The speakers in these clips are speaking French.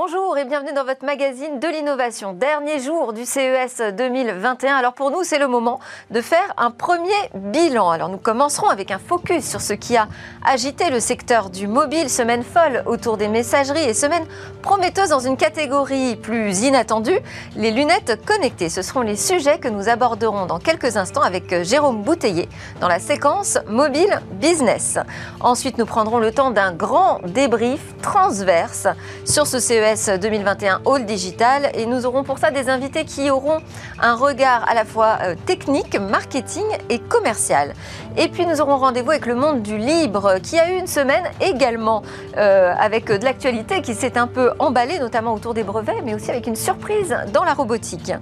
Bonjour et bienvenue dans votre magazine de l'innovation. Dernier jour du CES 2021. Alors pour nous, c'est le moment de faire un premier bilan. Alors nous commencerons avec un focus sur ce qui a agité le secteur du mobile. Semaine folle autour des messageries et semaine prometteuse dans une catégorie plus inattendue, les lunettes connectées. Ce seront les sujets que nous aborderons dans quelques instants avec Jérôme Bouteiller dans la séquence mobile business. Ensuite, nous prendrons le temps d'un grand débrief transverse sur ce CES CES 2021 Hall Digital et nous aurons pour ça des invités qui auront un regard à la fois euh, technique, marketing et commercial. Et puis nous aurons rendez-vous avec le monde du libre qui a eu une semaine également euh, avec de l'actualité qui s'est un peu emballée, notamment autour des brevets, mais aussi avec une surprise dans la robotique.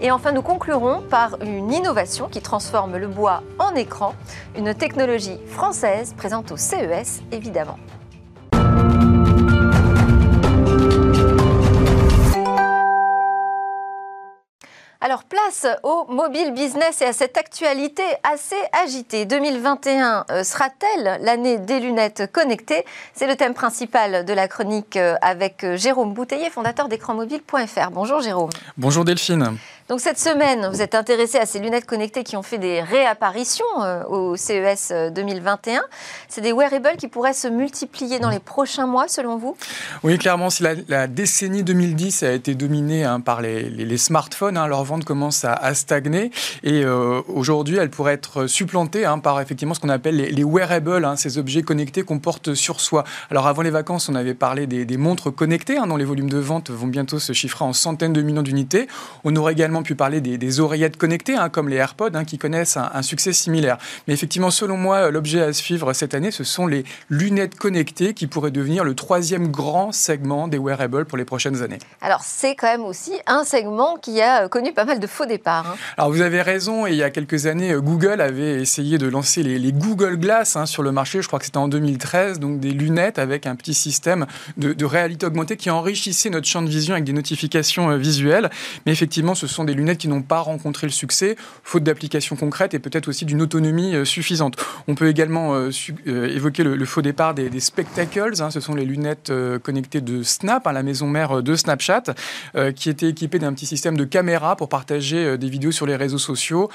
Et enfin, nous conclurons par une innovation qui transforme le bois en écran, une technologie française présente au CES évidemment. Alors place au mobile business et à cette actualité assez agitée. 2021 euh, sera-t-elle l'année des lunettes connectées? C'est le thème principal de la chronique euh, avec euh, Jérôme Bouteiller, fondateur d'écranmobile.fr. Bonjour Jérôme. Bonjour Delphine. Donc cette semaine, vous êtes intéressé à ces lunettes connectées qui ont fait des réapparitions euh, au CES 2021. Euh, C'est des wearables qui pourraient se multiplier dans les prochains mois, selon vous? Oui, clairement, si la, décennie 2010 a été dominée hein, par les, smartphones, hein, leur vente commence à, stagner. Et euh, aujourd'hui, elle pourrait être supplantée hein, par effectivement ce qu'on appelle les, wearables, ces objets connectés qu'on porte sur soi. Alors avant les vacances, on avait parlé des, montres connectées, dont les volumes de vente vont bientôt se chiffrer en centaines de millions d'unités. On aurait également pu parler des, oreillettes connectées, hein, comme les AirPods, hein, qui connaissent un, succès similaire. Mais effectivement, selon moi, l'objet à suivre cette année, ce sont les lunettes connectées qui pourraient devenir le troisième grand segment des wearables pour les prochaines années. Alors, c'est quand même aussi un segment qui a connu pas mal de faux départs. Hein. Alors, vous avez raison, et il y a quelques années, Google avait essayé de lancer les, Google Glass sur le marché, je crois que c'était en 2013, donc des lunettes avec un petit système de, de réalité augmentée qui enrichissait notre champ de vision avec des notifications euh, visuelles. Mais effectivement, ce sont des lunettes qui n'ont pas rencontré le succès, faute d'applications concrètes et peut-être aussi d'une autonomie euh, suffisante. On peut également euh, euh, évoquer le, faux départ des, spectacles. Hein. ce sont les lunettes connectées de Snap, hein, la maison mère de Snapchat, qui étaient équipées d'un petit système de caméra pour partager des vidéos sur les réseaux sociaux.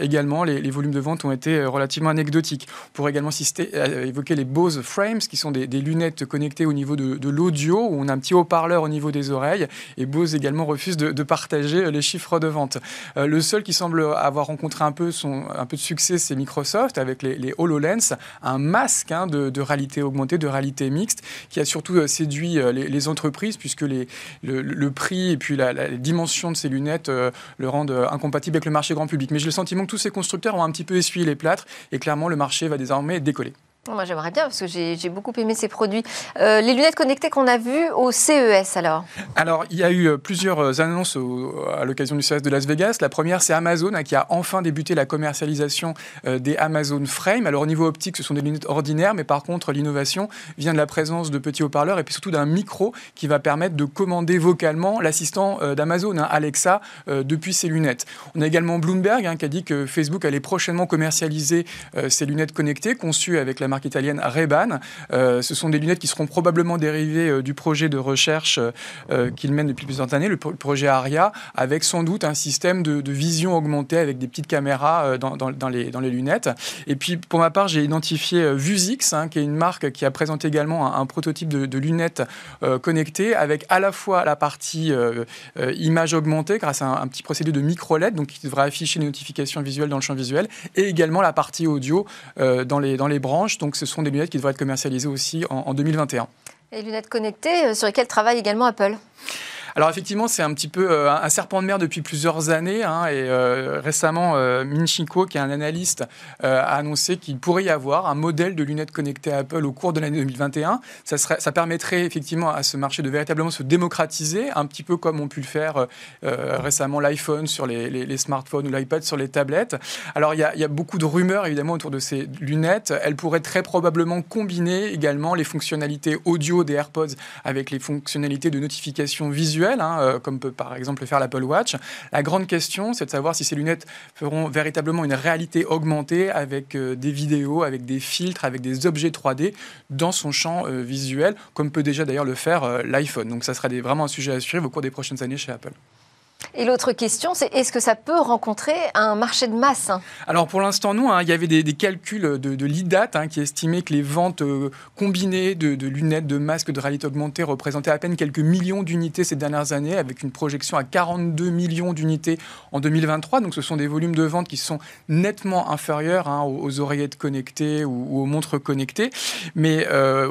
également, les, volumes de vente ont été relativement anecdotiques. On pourrait également évoquer les Bose Frames, qui sont des, lunettes connectées au niveau de, l'audio, où on a un petit haut-parleur au niveau des oreilles. Et Bose également refuse de partager les chiffres de vente. Euh, le seul qui semble avoir rencontré un peu, son, un peu de succès, c'est Microsoft avec les, HoloLens, un masque hein, de, réalité augmentée, de réalité mixte, qui a surtout euh, séduit euh, les, entreprises puisque les, le, prix et puis la, dimension de ces lunettes le rendent incompatible avec le marché grand public. Mais j'ai le sentiment que tous ces constructeurs ont un petit peu essuyé les plâtres et clairement le marché va désormais décoller. Moi, j'aimerais bien parce que j'ai beaucoup aimé ces produits. Euh, les lunettes connectées qu'on a vues au CES, alors? Alors, il y a eu euh, plusieurs euh, annonces à l'occasion du CES de Las Vegas. La première, c'est Amazon hein, qui a enfin débuté la commercialisation des Amazon Frame. Alors, au niveau optique, ce sont des lunettes ordinaires, mais par contre, l'innovation vient de la présence de petits haut-parleurs et puis surtout d'un micro qui va permettre de commander vocalement l'assistant d'Amazon, hein, Alexa, depuis ces lunettes. On a également Bloomberg hein, qui a dit que Facebook allait prochainement commercialiser ces lunettes connectées conçues avec la marque italienne Ray-Ban. Euh, ce sont des lunettes qui seront probablement dérivées euh, du projet de recherche euh, qu'il mène depuis plusieurs années, le projet ARIA, avec sans doute un système de, vision augmentée avec des petites caméras dans, les, lunettes. Et puis, pour ma part, j'ai identifié Vuzix, hein, qui est une marque qui a présenté également un, prototype de, lunettes connectées avec à la fois la partie image augmentée grâce à un, petit procédé de micro-LED, donc qui devrait afficher les notifications visuelles dans le champ visuel, et également la partie audio dans les branches. Donc ce sont des lunettes qui devraient être commercialisées aussi en, en 2021. Et lunettes connectées euh, sur lesquelles travaille également Apple alors effectivement, c'est un petit peu euh, un serpent de mer depuis plusieurs années. Hein, et euh, récemment, euh, Minchiko, qui est un analyste, a annoncé qu'il pourrait y avoir un modèle de lunettes connectées Apple au cours de l'année 2021. Ça, permettrait effectivement à ce marché de véritablement se démocratiser, un petit peu comme on pu le faire récemment l'iPhone sur les, smartphones ou l'iPad sur les tablettes. Alors il y, il y, a, beaucoup de rumeurs évidemment autour de ces lunettes. Elles pourraient très probablement combiner également les fonctionnalités audio des AirPods avec les fonctionnalités de notification visuelle hein, comme peut par exemple le faire l'Apple Watch. La grande question, c'est de savoir si ces lunettes feront véritablement une réalité augmentée avec des vidéos, avec des filtres, avec des objets 3D dans son champ visuel, comme peut déjà d'ailleurs le faire l'iPhone. Donc ça sera vraiment un sujet à suivre au cours des prochaines années chez Apple. Et l'autre question, c'est est-ce que ça peut rencontrer un marché de masse Alors pour l'instant, non. Hein. Il y avait des, calculs de, de l'IDAT hein, qui estimaient que les ventes euh, combinées de, lunettes, de masques, de réalité augmentée représentaient à peine quelques millions d'unités ces dernières années, avec une projection à 42 millions d'unités en 2023. Donc ce sont des volumes de ventes qui sont nettement inférieurs hein, aux, oreillettes connectées ou, aux montres connectées. Mais euh,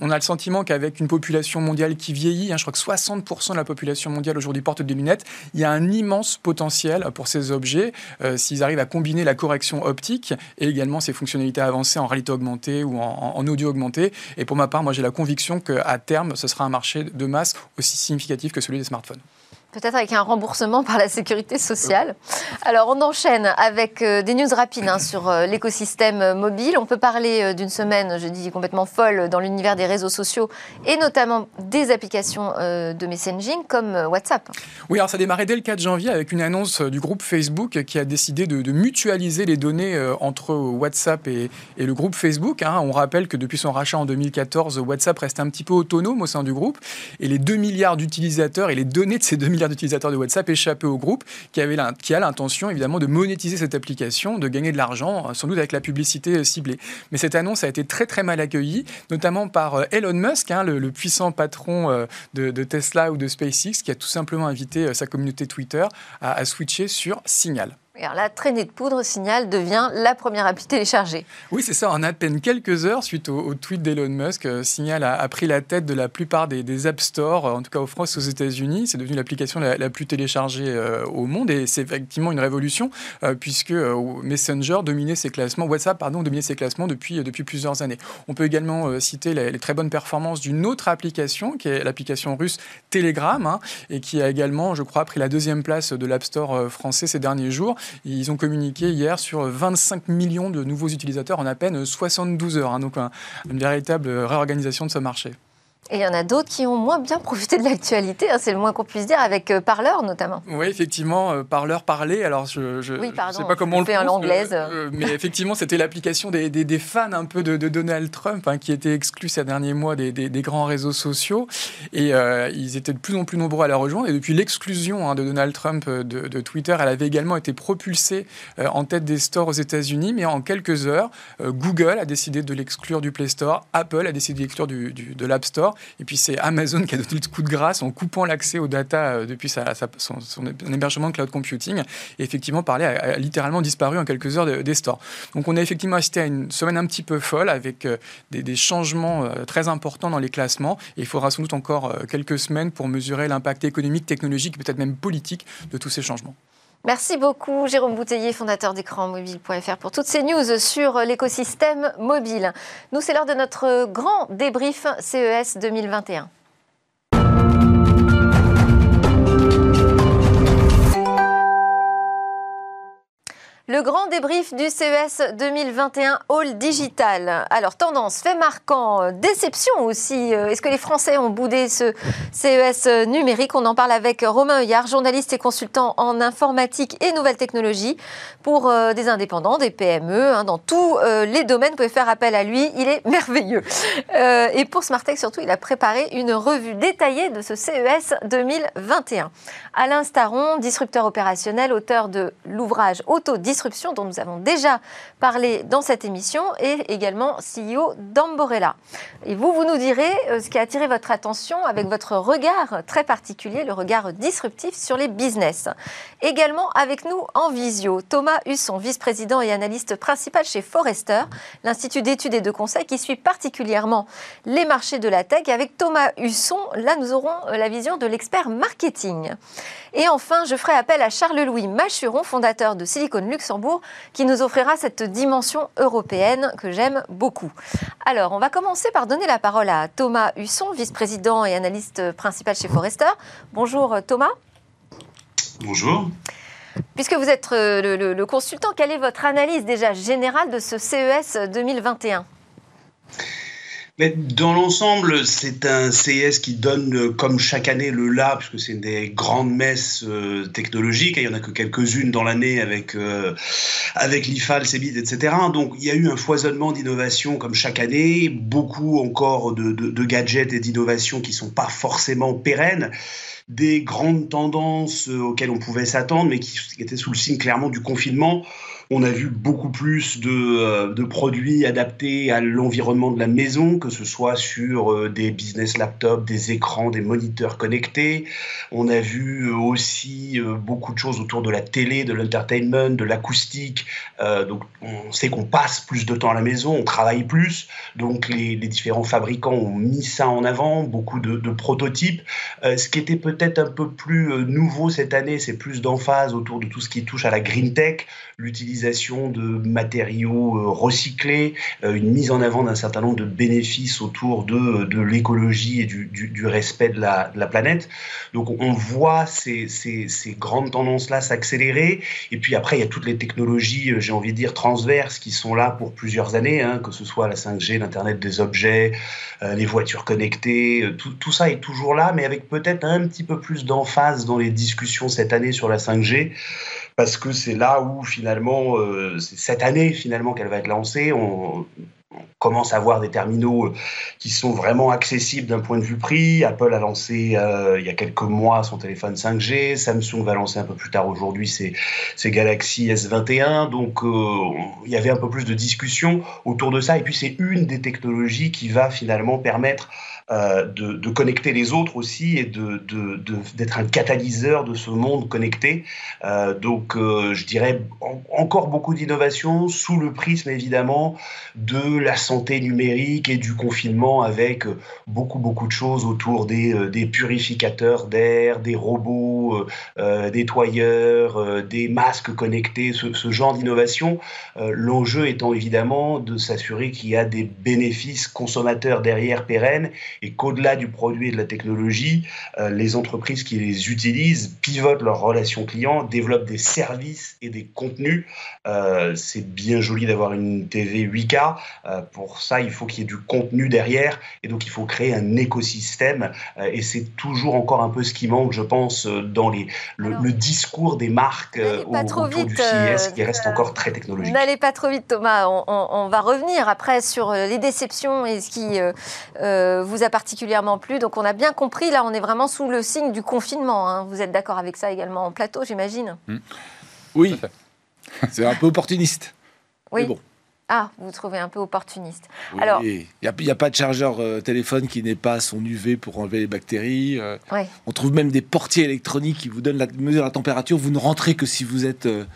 on, a le sentiment qu'avec une population mondiale qui vieillit, je crois que 60% de la population mondiale aujourd'hui porte des lunettes, il y a un immense potentiel pour ces objets euh, s'ils arrivent à combiner la correction optique et également ces fonctionnalités avancées en réalité augmentée ou en, en audio augmenté. Et pour ma part, moi j'ai la conviction qu'à terme, ce sera un marché de masse aussi significatif que celui des smartphones. Peut-être avec un remboursement par la sécurité sociale. Alors, on enchaîne avec euh, des news rapides hein, sur euh, l'écosystème mobile. On peut parler euh, d'une semaine, je dis complètement folle, dans l'univers des réseaux sociaux et notamment des applications de messaging comme WhatsApp. Oui, alors ça a démarré dès le 4 janvier avec une annonce du groupe Facebook qui a décidé de, mutualiser les données entre WhatsApp et, le groupe Facebook. Hein. On rappelle que depuis son rachat en 2014, WhatsApp reste un petit peu autonome au sein du groupe et les 2 milliards d'utilisateurs et les données de ces 2 milliards d'utilisateurs de WhatsApp échappé au groupe qui, avait qui a l'intention évidemment de monétiser cette application, de gagner de l'argent, euh, sans doute avec la publicité euh, ciblée. Mais cette annonce a été très très mal accueillie, notamment par euh, Elon Musk, hein, le, puissant patron de, Tesla ou de SpaceX, qui a tout simplement invité sa communauté Twitter à switcher sur Signal la traînée de poudre Signal devient la première appli téléchargée. Oui, c'est ça. En à peine quelques heures, suite au, tweet d'Elon Musk, euh, Signal a, pris la tête de la plupart des, App Store, en tout cas en France aux États-Unis. C'est devenu l'application la, plus téléchargée euh, au monde et c'est effectivement une révolution euh, puisque Messenger dominait ses classements, WhatsApp pardon, dominait ses classements depuis, depuis plusieurs années. On peut également citer les, très bonnes performances d'une autre application qui est l'application russe Telegram hein, et qui a également, je crois, pris la deuxième place de l'App Store français ces derniers jours. Ils ont communiqué hier sur 25 millions de nouveaux utilisateurs en à peine 72 heures. Hein, donc une véritable réorganisation de ce marché. Et il y en a d'autres qui ont moins bien profité de l'actualité, hein, c'est le moins qu'on puisse dire, avec euh, Parleur notamment. Oui, effectivement, euh, Parleur parlait. Alors, je ne sais pas comment on, le fait en l'anglaise. Euh, mais effectivement, c'était l'application des, des, fans un peu de, Donald Trump hein, qui étaient exclus ces derniers mois des, des grands réseaux sociaux. Et ils étaient de plus en plus nombreux à la rejoindre. Et depuis l'exclusion hein, de Donald Trump de, de, Twitter, elle avait également été propulsée en tête des stores aux États-Unis. Mais en quelques heures, Google a décidé de l'exclure du Play Store, Apple a décidé de l'exclure du, de l'App Store. Et puis c'est Amazon qui a donné le coup de grâce en coupant l'accès aux data euh, depuis son, hébergement de cloud computing. Et effectivement, parler a, littéralement disparu en quelques heures des stores. Donc on a effectivement assisté à une semaine un petit peu folle avec euh, des, changements euh, très importants dans les classements. Et il faudra sans doute encore quelques semaines pour mesurer l'impact économique, technologique, peut-être même politique de tous ces changements. Merci beaucoup Jérôme Bouteiller, fondateur d'écranmobile.fr pour toutes ces news sur l'écosystème mobile. Nous, c'est l'heure de notre grand débrief CES 2021. Le grand débrief du CES 2021 All Digital. Alors, tendance, fait marquant, euh, déception aussi. Euh, est-ce que les Français ont boudé ce CES numérique? On en parle avec Romain Heuillard, journaliste et consultant en informatique et nouvelles technologies pour euh, des indépendants, des PME, hein, dans tous les domaines. Vous pouvez faire appel à lui, il est merveilleux. et pour Smartech, surtout, il a préparé une revue détaillée de ce CES 2021. Alain Staron, disrupteur opérationnel, auteur de l'ouvrage Dont nous avons déjà parlé dans cette émission, et également CEO d'Amborella. Et vous, vous nous direz euh, ce qui a attiré votre attention avec votre regard très particulier, le regard disruptif sur les business. Également avec nous en visio, Thomas Husson, vice-président et analyste principal chez Forrester, l'Institut d'études et de conseil qui suit particulièrement les marchés de la tech. Avec Thomas Husson, là, nous aurons la vision de l'expert marketing. Et enfin, je ferai appel à Charles-Louis Machuron, fondateur de Silicon Luxembourg, qui nous offrira cette dimension européenne que j'aime beaucoup. Alors, on va commencer par donner la parole à Thomas Husson, vice-président et analyste principal chez Forrester. Bonjour Thomas. Bonjour. Puisque vous êtes euh, le, le, consultant, quelle est votre analyse déjà générale de ce CES 2021 Mais dans l'ensemble, c'est un CES qui donne, euh, comme chaque année, le là, puisque c'est une des grandes messes euh, technologiques. Il n'y en a que quelques-unes dans l'année avec, euh, avec l'IFA, le CEBIT, etc. Donc, il y a eu un foisonnement d'innovation comme chaque année, beaucoup encore de, de, de gadgets et d'innovations qui ne sont pas forcément pérennes des grandes tendances auxquelles on pouvait s'attendre, mais qui étaient sous le signe clairement du confinement. On a vu beaucoup plus de, euh, de produits adaptés à l'environnement de la maison, que ce soit sur euh, des business laptops, des écrans, des moniteurs connectés. On a vu euh, aussi beaucoup de choses autour de la télé, de l'entertainment, de l'acoustique. donc on sait qu'on passe plus de temps à la maison, on travaille plus. Donc les, différents fabricants ont mis ça en avant, beaucoup de, de prototypes. ce qui était peut-être un peu plus nouveau cette année, c'est plus d'emphase autour de tout ce qui touche à la green tech, l'utilisation de matériaux euh, recyclés, euh, une mise en avant d'un certain nombre de bénéfices autour de, de l'écologie et du, du, respect de la, de la, planète. Donc on voit ces, ces, grandes tendances-là s'accélérer. Et puis après, il y a toutes les technologies, euh, j'ai envie de dire, transverses qui sont là pour plusieurs années, hein, que ce soit la 5G, l'Internet des objets, les voitures connectées, tout, tout ça est toujours là, mais avec peut-être un petit peu plus d'emphase dans les discussions cette année sur la 5G parce que c'est là où finalement, euh, c'est cette année finalement qu'elle va être lancée. Commence à avoir des terminaux euh, qui sont vraiment accessibles d'un point de vue prix. Apple a lancé euh, il y a quelques mois son téléphone 5G. Samsung va lancer un peu plus tard aujourd'hui ses, ses, Galaxy S21. Donc il y avait un peu plus de discussion autour de ça. Et puis c'est une des technologies qui va finalement permettre euh, de, connecter les autres aussi et d'être un catalyseur de ce monde connecté. Euh, donc, euh, je dirais encore beaucoup d'innovation sous le prisme évidemment de la santé numérique et du confinement avec beaucoup beaucoup de choses autour des, des purificateurs d'air, des robots nettoyeurs, des masques connectés, ce, genre d'innovation. L'enjeu étant évidemment de s'assurer qu'il y a des bénéfices consommateurs derrière pérennes et qu'au-delà du produit et de la technologie, euh, les entreprises qui les utilisent pivotent leurs relations clients, développent des services et des contenus. Euh, c'est bien joli d'avoir une TV 8K. Euh, pour ça, il faut qu'il y ait du contenu derrière et donc il faut créer un écosystème. et c'est toujours encore un peu ce qui manque, je pense, dans les, le, discours des marques autour du CIS qui reste encore très technologique. N'allez pas trop vite, Thomas. On, on, va revenir après sur les déceptions et ce qui vous a particulièrement plu. Donc on a bien compris, là on est vraiment sous le signe du confinement. Hein. Vous êtes d'accord avec ça également en plateau, j'imagine? Hmm. Oui, c'est un peu opportuniste. Oui. bon. Ah, vous trouvez un peu opportuniste. Alors, il n'y a, pas de chargeur euh, téléphone qui n'est pas son UV pour enlever les bactéries. Euh. On trouve même des portiers électroniques qui vous donnent la mesure de la température. Vous ne rentrez que si vous êtes euh,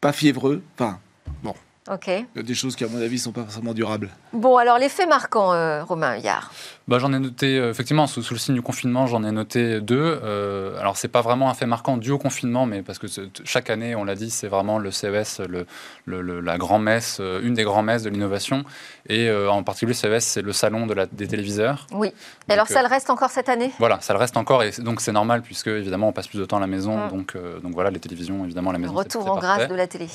pas fiévreux. Enfin, bon. Ok. Il y a des choses qui, à mon avis, sont pas forcément durables. Bon, alors les faits marquants, Romain Yard. Bah, j'en ai noté, euh, effectivement, sous, le signe du confinement, j'en ai noté deux. Euh, alors, c'est pas vraiment un fait marquant dû au confinement, mais parce que chaque année, on l'a dit, c'est vraiment le CES, le, le, la grand-messe, euh, une des grands-messes de l'innovation. Et euh, en particulier, le CES, c'est le salon de la, des téléviseurs. Oui. Et alors, ça le reste encore cette année? Voilà, ça le reste encore. Et donc, c'est normal, puisque, évidemment, on passe plus de temps à la maison. Mm. Donc, donc, voilà, les télévisions, évidemment, à la maison. Retour en grâce de la télé.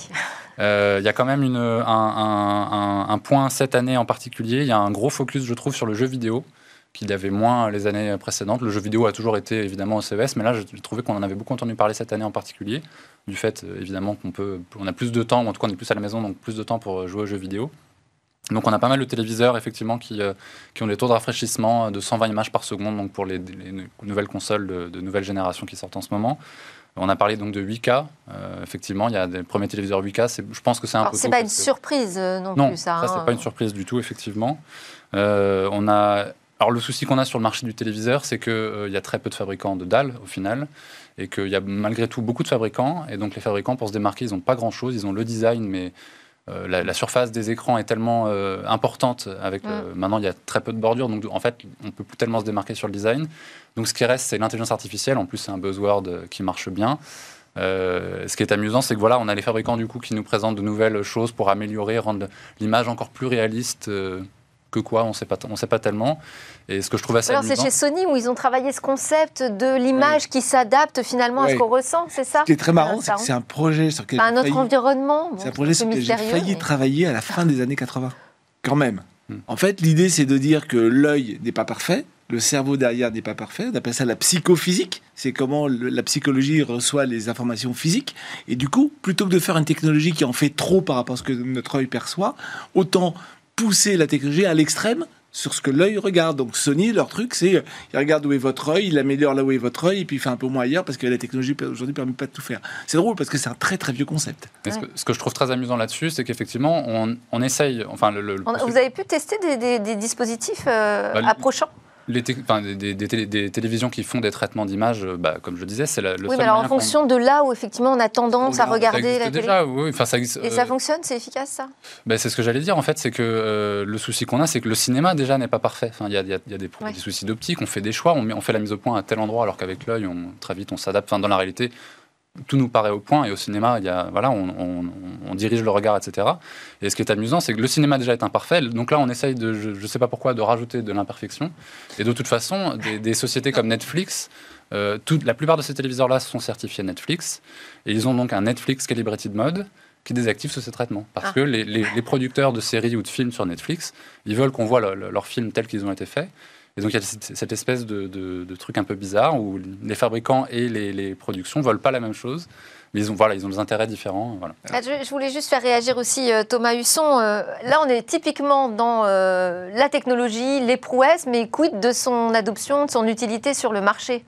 Il y a quand même une, un, un, point cette année en particulier. Il y a un gros focus, je trouve, sur le jeu vidéo qu'il y avait moins les années précédentes. Le jeu vidéo a toujours été évidemment au CES, mais là, j'ai trouvé qu'on en avait beaucoup entendu parler cette année en particulier, du fait euh, évidemment qu'on peut, on a plus de temps, ou en tout cas on est plus à la maison, donc plus de temps pour jouer aux jeux vidéo. Donc on a pas mal de téléviseurs effectivement qui, euh, ont des taux de rafraîchissement de 120 images par seconde, donc pour les, nouvelles consoles de, nouvelle génération qui sortent en ce moment. On a parlé donc de 8K. Euh, effectivement, il y a des premiers téléviseurs 8K. Je pense que c'est un peu. C'est pas une surprise non, non, plus, ça. ça c'est hein. pas une surprise du tout, effectivement. on a alors le souci qu'on a sur le marché du téléviseur, c'est qu'il euh, y a très peu de fabricants de dalles au final, et qu'il y a malgré tout beaucoup de fabricants, et donc les fabricants pour se démarquer, ils n'ont pas grand-chose, ils ont le design, mais euh, la, surface des écrans est tellement euh, importante, avec mm. maintenant il y a très peu de bordures, donc en fait on peut plus tellement se démarquer sur le design. Donc ce qui reste, c'est l'intelligence artificielle, en plus c'est un buzzword qui marche bien. ce qui est amusant, c'est que voilà, on a les fabricants du coup qui nous présentent de nouvelles choses pour améliorer, rendre l'image encore plus réaliste que quoi, on ne sait pas, on sait pas tellement. Et ce que je trouve assez Alors c'est chez Sony où ils ont travaillé ce concept de l'image qui s'adapte finalement à ce qu'on ressent, c'est ça Ce qui est très marrant, c'est que c'est un projet sur lequel un autre environnement. c'est un projet sur lequel j'ai failli travailler à la fin des années 80, quand même. Hmm. En fait, l'idée, c'est de dire que l'œil n'est pas parfait, le cerveau derrière n'est pas parfait. On appelle ça la psychophysique. C'est comment la psychologie reçoit les informations physiques. Et du coup, plutôt que de faire une technologie qui en fait trop par rapport à ce que notre œil perçoit, autant pousser la technologie à l'extrême sur ce que l'œil regarde. Donc Sony, leur truc, c'est euh, il regarde où est votre œil, il améliore là où est votre œil, et puis il fait un peu moins ailleurs parce que la technologie aujourd'hui ne permet pas de tout faire. C'est drôle parce que c'est un très très vieux concept. Ce, que, je trouve très amusant là-dessus, c'est qu'effectivement, on, essaye. Enfin, le, Vous avez pu tester des, dispositifs euh, bah, approchants? Les des, télévisions qui font des traitements d'images, euh, bah, comme je le disais, c'est le Oui, mais alors en fonction de là où effectivement on a tendance à regarder la télé. Déjà, oui, ça Et ça euh, fonctionne, c'est efficace ça? Ben, C'est ce que j'allais dire en fait, c'est que euh, le souci qu'on a, c'est que le cinéma déjà n'est pas parfait. Il y a, y a des, des, soucis d'optique, on fait des choix, on, met, on fait la mise au point à tel endroit alors qu'avec l'œil, très vite on s'adapte. Enfin, dans la réalité, tout nous paraît au point et au cinéma, il y a, voilà, on, dirige le regard, etc. Et ce qui est amusant, c'est que le cinéma déjà est imparfait. Donc là, on essaye de, je ne sais pas pourquoi, de rajouter de l'imperfection. Et de toute façon, des, sociétés comme Netflix, euh, la plupart de ces téléviseurs-là sont certifiés Netflix. Et ils ont donc un Netflix Calibrated Mode qui désactive ce traitement. Parce ah. que les, producteurs de séries ou de films sur Netflix, ils veulent qu'on voit leurs films tels qu'ils ont été faits. Et donc il y a cette espèce de, truc un peu bizarre où les fabricants et les, productions ne veulent pas la même chose. Mais ils ont, voilà, ils ont des intérêts différents. Voilà. Ah, je, voulais juste faire réagir aussi euh, Thomas Husson. Euh, là, on est typiquement dans euh, la technologie, les prouesses, mais quid de son adoption, de son utilité sur le marché?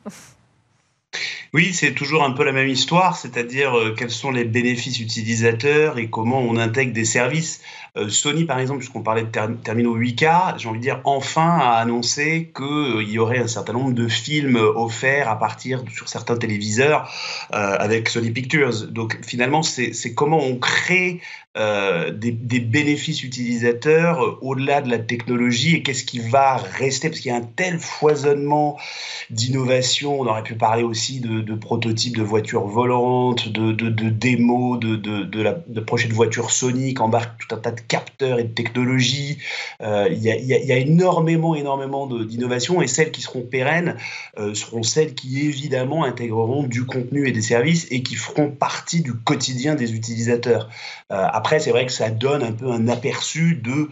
Oui, c'est toujours un peu la même histoire, c'est-à-dire quels sont les bénéfices utilisateurs et comment on intègre des services. Euh, Sony, par exemple, puisqu'on parlait de terminaux 8K, j'ai envie de dire, enfin a annoncé qu'il euh, y aurait un certain nombre de films offerts à partir sur certains téléviseurs euh, avec Sony Pictures. Donc finalement, c'est comment on crée euh, des, bénéfices utilisateurs euh, au-delà de la technologie et qu'est-ce qui va rester? Parce qu'il y a un tel foisonnement d'innovation. On aurait pu parler aussi de, prototypes de voitures volantes, de, de démos, de, de, la, de voitures Sony qui embarquent tout un tas de capteurs et de technologies. Euh, il, y a, énormément, énormément d'innovations et celles qui seront pérennes seront celles qui évidemment intégreront du contenu et des services et qui feront partie du quotidien des utilisateurs. Après, c'est vrai que ça donne un peu un aperçu de euh,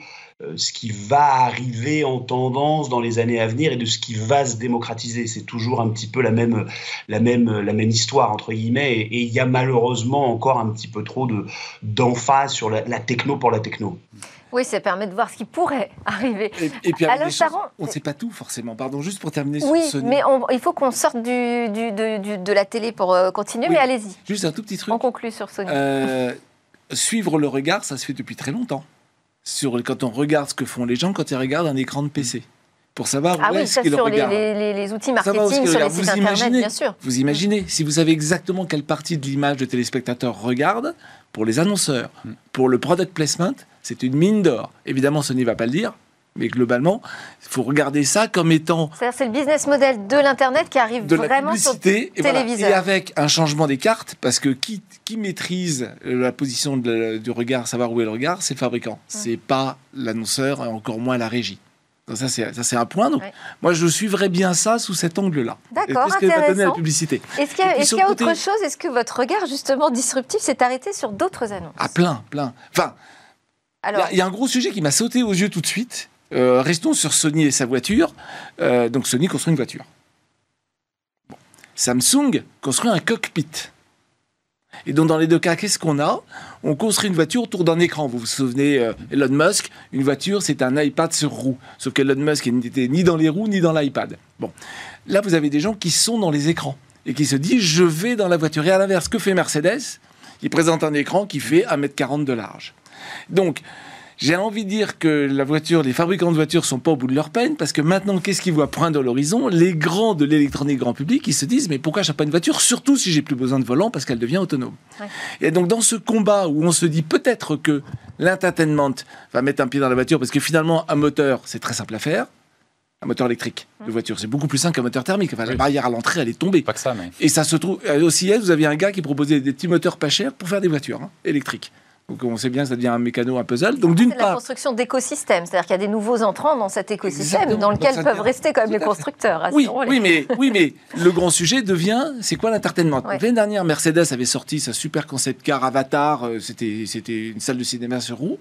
ce qui va arriver en tendance dans les années à venir et de ce qui va se démocratiser. C'est toujours un petit peu la même, la même, la même histoire, entre guillemets, et il y a malheureusement encore un petit peu trop d'emphase sur la, techno pour la techno. Oui, ça permet de voir ce qui pourrait arriver. Et, puis, on ne sait pas tout forcément. Pardon, juste pour terminer oui, sur Oui, mais il faut qu'on sorte du, du, de, la télé pour euh, continuer, mais allez-y. Juste un tout petit truc. On conclut sur Sony. Euh, suivre le regard, ça se fait depuis très longtemps. Sur, quand on regarde ce que font les gens quand ils regardent un écran de PC. Pour savoir ah où oui, est-ce qu'ils sur les, les, outils marketing, sur les sites internet, bien sûr. Vous imaginez, si vous savez exactement quelle partie de l'image le téléspectateur regarde, pour les annonceurs, mm. pour le product placement, c'est une mine d'or. Évidemment, ce n'y va pas le dire, mais globalement, il faut regarder ça comme étant. C'est le business model de l'internet qui arrive de vraiment sur et téléviseur. Et avec un changement des cartes, parce que qui, qui maîtrise la position du regard, savoir où est le regard, c'est le fabricant. Ce C'est pas l'annonceur et encore moins la régie. Donc ça c'est ça c'est un point. Donc moi je suivrai bien ça sous cet angle-là. D'accord, Qu'est-ce que va donner la publicité Est-ce qu'il y a, autre chose? Est-ce que votre regard justement disruptif s'est arrêté sur d'autres annonces? Ah plein, plein. Enfin. Il y, a un gros sujet qui m'a sauté aux yeux tout de suite, euh, restons sur Sony et sa voiture. Euh, donc Sony construit une voiture. Samsung construit un cockpit. Et donc dans les deux cas, qu'est-ce qu'on a? On construit une voiture autour d'un écran. Vous vous souvenez, euh, Elon Musk, une voiture, c'est un iPad sur roue. Sauf qu'Elon Musk n'était ni dans les roues ni dans l'iPad. Bon, là vous avez des gens qui sont dans les écrans et qui se disent je vais dans la voiture. Et à l'inverse, que fait Mercedes? Il présente un écran qui fait 1m40 de large. Donc j'ai envie de dire que la voiture, les fabricants de voitures sont pas au bout de leur peine parce que maintenant, qu'est-ce qu'ils voient poindre l'horizon? Les grands de l'électronique grand public, ils se disent mais pourquoi j'ai pas une voiture Surtout si j'ai plus besoin de volant parce qu'elle devient autonome. Et donc dans ce combat où on se dit peut-être que l'entertainment va mettre un pied dans la voiture parce que finalement un moteur c'est très simple à faire. Un moteur électrique de voiture, c'est beaucoup plus simple qu'un moteur thermique. Enfin, La barrière à l'entrée, elle est tombée. Pas que ça, mais... Et ça se trouve. Euh, au CIS, vous aviez un gars qui proposait des petits moteurs pas chers pour faire des voitures hein, électriques. Donc on sait bien que ça devient un mécano, un puzzle. Donc d'une part, la construction d'écosystèmes, c'est-à-dire qu'il y a des nouveaux entrants dans cet écosystème dans lequel peuvent rester quand même les constructeurs. Oui, oui, mais oui, mais le grand sujet devient, c'est quoi l'entertainment L'année dernière, Mercedes avait sorti sa super concept car Avatar. Euh, c'était c'était une salle de cinéma sur roue.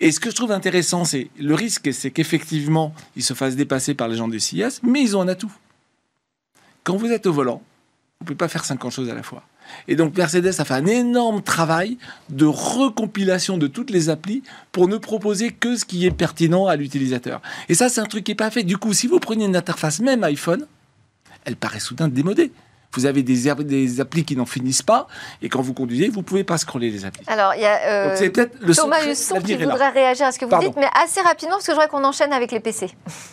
Et ce que je trouve intéressant, c'est le risque, c'est qu'effectivement, ils se fassent dépasser par les gens du CIS, mais ils ont un atout. Quand vous êtes au volant, vous ne pouvez pas faire 50 choses à la fois. Et donc Mercedes a fait un énorme travail de recompilation de toutes les applis pour ne proposer que ce qui est pertinent à l'utilisateur. Et ça, c'est un truc qui n'est pas fait. Du coup, si vous prenez une interface même iPhone, elle paraît soudain démodée. Vous avez des, des applis qui n'en finissent pas, et quand vous conduisez, vous ne pouvez pas scroller les applis. Alors, il y a euh, Thomas Husson qui voudrait réagir à ce que vous dites, mais assez rapidement, parce que je voudrais qu'on enchaîne avec les PC.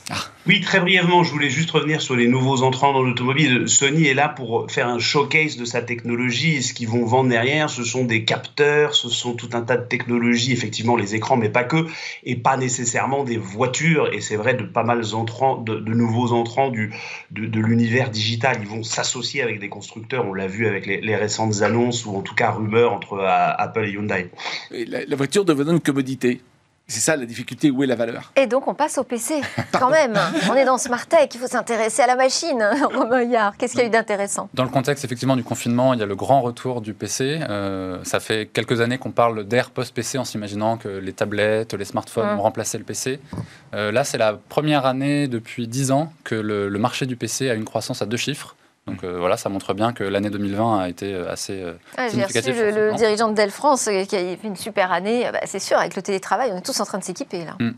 Ah. Oui, très brièvement, je voulais juste revenir sur les nouveaux entrants dans l'automobile. Sony est là pour faire un showcase de sa technologie, ce qu'ils vont vendre derrière, ce sont des capteurs, ce sont tout un tas de technologies, effectivement les écrans, mais pas que, et pas nécessairement des voitures, et c'est vrai de pas mal de, nouveaux entrants du, de, l'univers digital. Ils vont s'associer avec des constructeurs. On l'a vu avec les, récentes annonces ou en tout cas rumeurs entre euh, Apple et Hyundai. la, voiture devenant une commodité. C'est ça la difficulté, où est la valeur? Et donc on passe au PC, quand même. on est dans Smart Tech, il faut s'intéresser à la machine. Romain qu'est-ce qu'il y a eu d'intéressant? Dans le contexte effectivement du confinement, il y a le grand retour du PC. Euh, ça fait quelques années qu'on parle d'ère post-PC en s'imaginant que les tablettes, les smartphones mmh. vont remplacer le PC. Euh, là, c'est la première année depuis 10 ans que le marché du PC a une croissance à deux chiffres. Donc euh, voilà, ça montre bien que l'année 2020 a été euh, assez euh, significative. J'ai reçu le, dirigeant de Dell France qui a fait une super année. Bah, c'est sûr, avec le télétravail, on est tous en train de s'équiper là. Mm.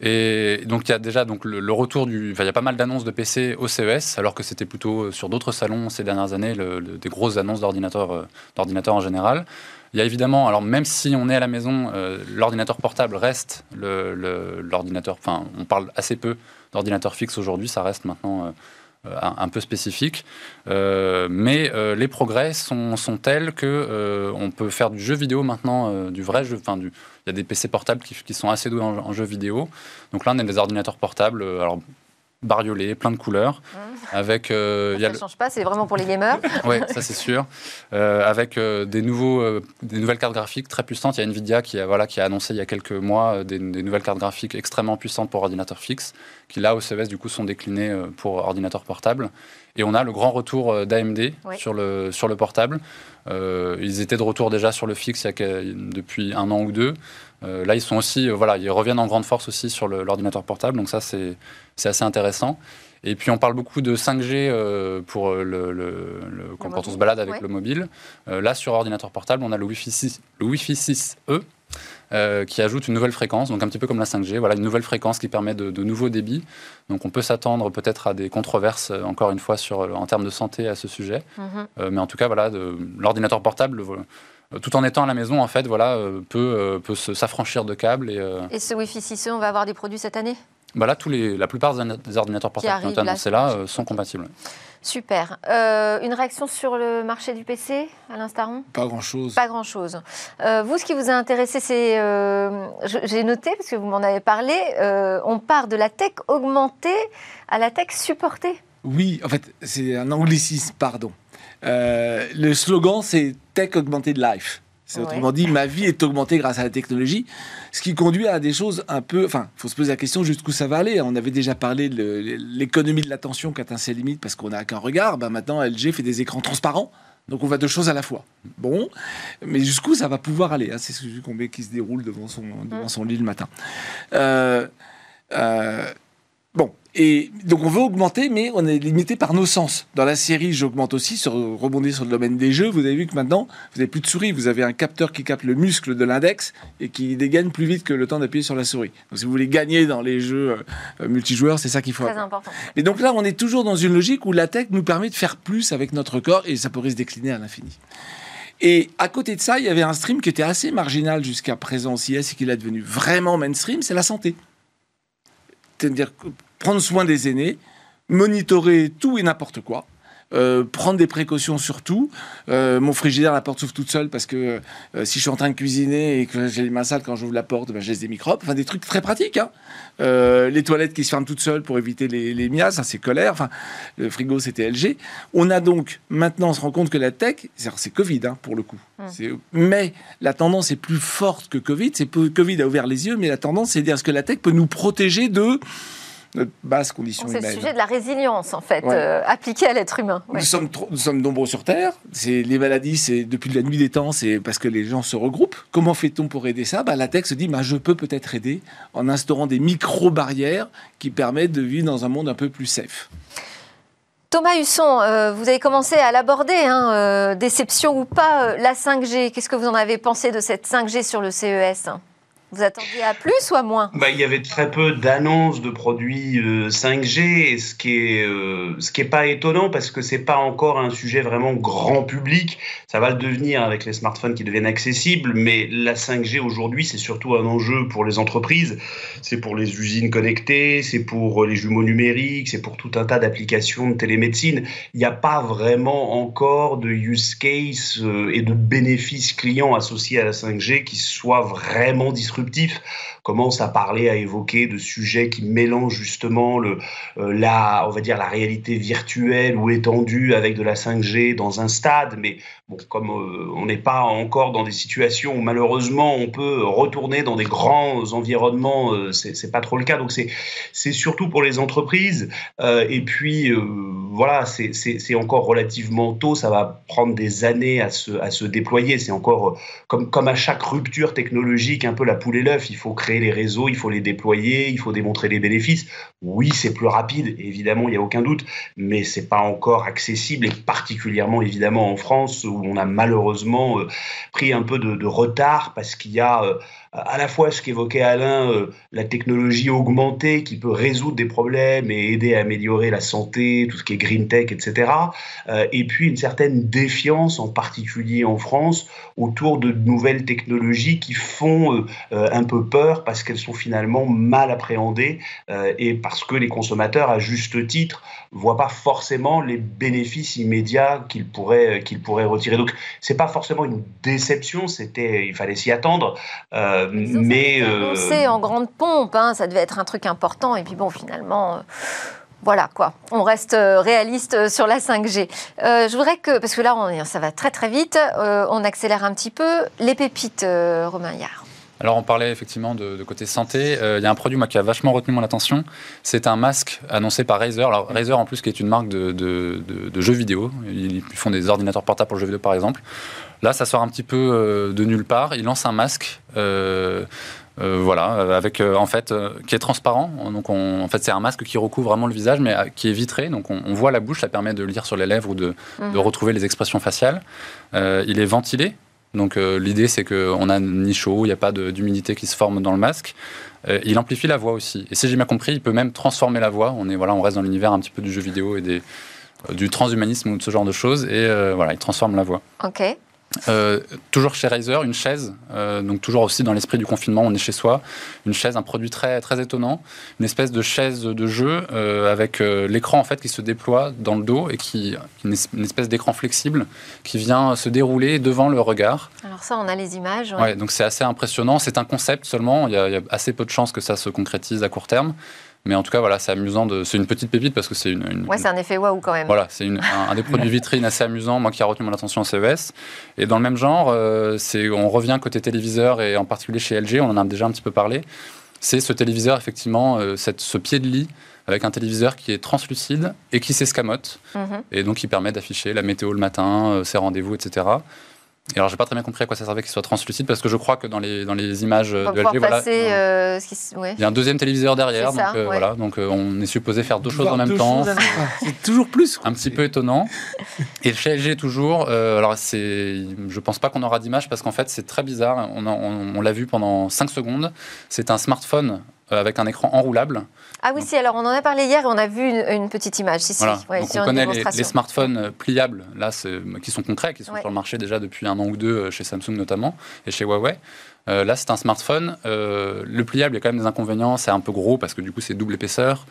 Et donc il y a déjà donc le, retour du, il y a pas mal d'annonces de PC au CES, alors que c'était plutôt sur d'autres salons ces dernières années, des grosses annonces d'ordinateurs, en général. Il y a évidemment, alors même si on est à la maison, l'ordinateur portable reste l'ordinateur. Enfin, on parle assez peu d'ordinateur fixe aujourd'hui, ça reste maintenant euh, un, peu spécifique. Euh, mais euh, les progrès sont, tels que on peut faire du jeu vidéo maintenant, du vrai jeu. Il y a des PC portables qui, sont assez doués en, jeu vidéo. Donc là, on a des ordinateurs portables. alors bariolé, plein de couleurs. Mmh. Avec, euh, ça ne change pas, c'est vraiment pour les gamers. oui, ça c'est sûr. Euh, avec euh, des, nouveaux, des nouvelles cartes graphiques très puissantes. Il y a Nvidia qui a, voilà, qui a annoncé il y a quelques mois des, nouvelles cartes graphiques extrêmement puissantes pour ordinateur fixe, qui là au CES du coup sont déclinées pour ordinateur portable. Et on a le grand retour d'AMD sur, le, sur le portable. ils étaient de retour déjà sur le fixe il y a, depuis un an ou deux. Euh, là, ils sont aussi, euh, voilà, ils reviennent en grande force aussi sur l'ordinateur portable, donc ça, c'est assez intéressant. Et puis, on parle beaucoup de 5G euh, pour le, quand, on se balade avec le mobile. là, sur ordinateur portable, on a le Wi-Fi 6, le Wi-Fi 6E. qui ajoute une nouvelle fréquence, donc un petit peu comme la 5G, voilà une nouvelle fréquence qui permet de, nouveaux débits. Donc on peut s'attendre peut-être à des controverses, encore une fois, sur, en termes de santé à ce sujet. Mhm. mais en tout cas, voilà, l'ordinateur portable tout en étant à la maison, en fait, voilà, euh, peut, euh, peut s'affranchir de câbles. Et, et ce Wi-Fi 6E, on va avoir des produits cette année? Bah là, tous les, la plupart des ordinateurs portables qui ont été annoncés là, sont compatibles. Super. une réaction sur le marché du PC, Alain Staron? Pas grand-chose. Pas grand-chose. vous, ce qui vous a intéressé, c'est... J'ai noté, parce que vous m'en avez parlé, on part de la tech augmentée à la tech supportée. Oui, en fait, c'est un anglicisme, pardon. Euh, le slogan, c'est Tech Augmented Life. C'est autrement dit, ma vie est augmentée grâce à la technologie, ce qui conduit à des choses un peu. Enfin, il faut se poser la question jusqu'où ça va aller. On avait déjà parlé de l'économie de l'attention qui atteint ses limites parce qu'on n'a qu'un regard. Ben maintenant, LG fait des écrans transparents. Donc on va deux choses à la fois. Bon, mais jusqu'où ça va pouvoir aller hein, C'est ce qui se déroule devant son, devant mm. son lit le matin. Euh, euh, et donc on veut augmenter, mais on est limité par nos sens. Dans la série, j'augmente aussi, sur, rebondir sur le domaine des jeux. Vous avez vu que maintenant, vous n'avez plus de souris, vous avez un capteur qui capte le muscle de l'index et qui dégaine plus vite que le temps d'appuyer sur la souris. Donc si vous voulez gagner dans les jeux euh, multijoueurs, c'est ça qu'il faut. Très important. Et donc là, on est toujours dans une logique où la tech nous permet de faire plus avec notre corps et ça pourrait se décliner à l'infini. Et à côté de ça, il y avait un stream qui était assez marginal jusqu'à présent aussi, et qu'il est devenu vraiment mainstream, c'est la santé. C'est-à-dire prendre soin des aînés, monitorer tout et n'importe quoi. Euh, prendre des précautions sur tout. Euh, mon frigidaire, la porte s'ouvre toute seule parce que euh, si je suis en train de cuisiner et que j'ai les mains sales quand j'ouvre la porte, ben, j'ai des microbes. Enfin, des trucs très pratiques. Hein. les toilettes qui se ferment toutes seules pour éviter les, les miasmes, c'est colère. Enfin, le frigo, c'était LG. On a donc, maintenant, on se rend compte que la tech, c'est Covid hein, pour le coup. Mmh. Mais la tendance est plus forte que Covid. C'est Covid a ouvert les yeux, mais la tendance, c'est dire ce que la tech peut nous protéger de notre basse condition humaine. C'est le sujet de la résilience, en fait, euh, appliquée à l'être humain. Nous, sommes nous sommes nombreux sur Terre. C'est les maladies, c'est depuis la nuit des temps, c'est parce que les gens se regroupent. Comment fait-on pour aider ça? Bah, La tech se dit, bah, je peux peut-être aider en instaurant des micro-barrières qui permettent de vivre dans un monde un peu plus safe. Thomas Husson, euh, vous avez commencé à l'aborder, hein, euh, déception ou pas, la 5G. Qu'est-ce que vous en avez pensé de cette 5G sur le CES vous attendiez à plus ou à moins? Bah, Il y avait très peu d'annonces de produits 5G, euh, ce qui est euh, ce qui est pas étonnant parce que c'est pas encore un sujet vraiment grand public. Ça va le devenir avec les smartphones qui deviennent accessibles, mais la 5G aujourd'hui c'est surtout un enjeu pour les entreprises, c'est pour les usines connectées, c'est pour les jumeaux numériques, c'est pour tout un tas d'applications de télémédecine. Il n'y a pas vraiment encore de use case euh, et de bénéfices clients associés à la 5G qui soient vraiment commence à parler, à évoquer de sujets qui mélangent justement le, euh, la, on va dire la réalité virtuelle ou étendue avec de la 5G dans un stade. Mais comme euh, on n'est pas encore dans des situations où malheureusement on peut retourner dans des grands environnements, euh, c'est pas trop le cas. Donc c'est surtout pour les entreprises. et puis voilà, c'est encore relativement tôt. Ça va prendre des années à se déployer. C'est encore comme à chaque rupture technologique, un peu la et l'œuf. Il faut créer les réseaux, il faut les déployer, il faut démontrer les bénéfices. Oui, c'est plus rapide, évidemment, il n'y a aucun doute, mais c'est pas encore accessible et particulièrement évidemment en France on a malheureusement euh, pris un peu de, retard parce qu'il y a euh, à la fois ce qu'évoquait Alain, euh, la technologie augmentée qui peut résoudre des problèmes et aider à améliorer la santé, tout ce qui est green tech, etc. et puis une certaine défiance, en particulier en France, autour de nouvelles technologies qui font un peu peur parce qu'elles sont finalement mal appréhendées et parce que les consommateurs, à juste titre, voient pas forcément les bénéfices immédiats qu'ils pourraient, qu'ils pourraient retirer. Donc, c'est pas forcément une déception, c'était, il fallait s'y attendre. Euh, mais. Euh... en grande pompe, hein, ça devait être un truc important, et puis bon, finalement. Euh, voilà quoi, on reste euh, réaliste sur la 5G. je voudrais que, parce que là on, ça va très très vite, on accélère un petit peu. Les pépites, Romain Yard. Alors on parlait effectivement de, côté santé. Euh, il y a un produit moi, qui a vachement retenu mon attention. C'est un masque annoncé par Razer. Alors Razer en plus qui est une marque de, jeux vidéo. Ils font des ordinateurs portables pour jeux vidéo par exemple. Là ça sort un petit peu euh, de nulle part. Ils lancent un masque. Euh, voilà, avec en fait qui est transparent. Donc en fait c'est un masque qui recouvre vraiment le visage, mais qui est vitré. Donc on, voit la bouche, ça permet de lire sur les lèvres ou de, de mhm. retrouver les expressions faciales. il est ventilé, donc euh, l'idée c'est qu'on a ni chaud, il n'y a pas d'humidité qui se forme dans le masque. Euh, il amplifie la voix aussi. Et si j'ai bien compris, il peut même transformer la voix. On, est, voilà, on reste dans l'univers un petit peu du jeu vidéo et des, euh, du transhumanisme ou de ce genre de choses. Et voilà, il transforme la voix. Ok. Euh, toujours chez Razer, une chaise, euh, donc toujours aussi dans l'esprit du confinement, on est chez soi, une chaise, un produit très, très étonnant, une espèce de chaise de jeu euh, avec l'écran en fait qui se déploie dans le dos et qui une, espèce d'écran flexible qui vient se dérouler devant le regard. Alors ça, on a les images. Ouais. donc c'est assez impressionnant. C'est un concept seulement. Il y, a, il y, a, assez peu de chances que ça se concrétise à court terme. Mais en tout cas, voilà, c'est amusant. De... C'est une petite pépite parce que c'est une, une, Ouais, c'est un effet waouh quand même. Voilà, c'est un, un, des produits vitrines assez amusant, moi qui a retenu mon attention au CES. Et dans le même genre, euh, c'est on revient côté téléviseur et en particulier chez LG, on en a déjà un petit peu parlé. C'est ce téléviseur, effectivement, euh, cette, ce pied de lit avec un téléviseur qui est translucide et qui s'escamote. Mhm. Et donc, qui permet d'afficher la météo le matin, euh, ses rendez-vous, etc. Et alors, j'ai pas très bien compris à quoi ça servait qu'il soit translucide parce que je crois que dans les, dans les images de LG, voilà, euh, il y a un deuxième téléviseur derrière. Donc, euh, voilà, donc euh, on est supposé faire deux choses en même temps. C'est toujours plus. Un petit peu étonnant. Et chez LG, toujours, alors c'est, je pense pas qu'on aura d'image parce qu'en fait, c'est très bizarre. On, on l'a vu pendant 5 secondes. C'est un smartphone avec un écran enroulable. Ah oui, si, alors on en a parlé hier et on a vu une, petite image. Si, voilà. Donc on connaît les, smartphones euh, pliables, là, qui sont concrets, qui sont sur le marché déjà depuis un an ou deux euh, chez Samsung notamment et chez Huawei. Euh, là, c'est un smartphone. Euh, le pliable, il y a quand même des inconvénients. C'est un peu gros parce que du coup, c'est double épaisseur.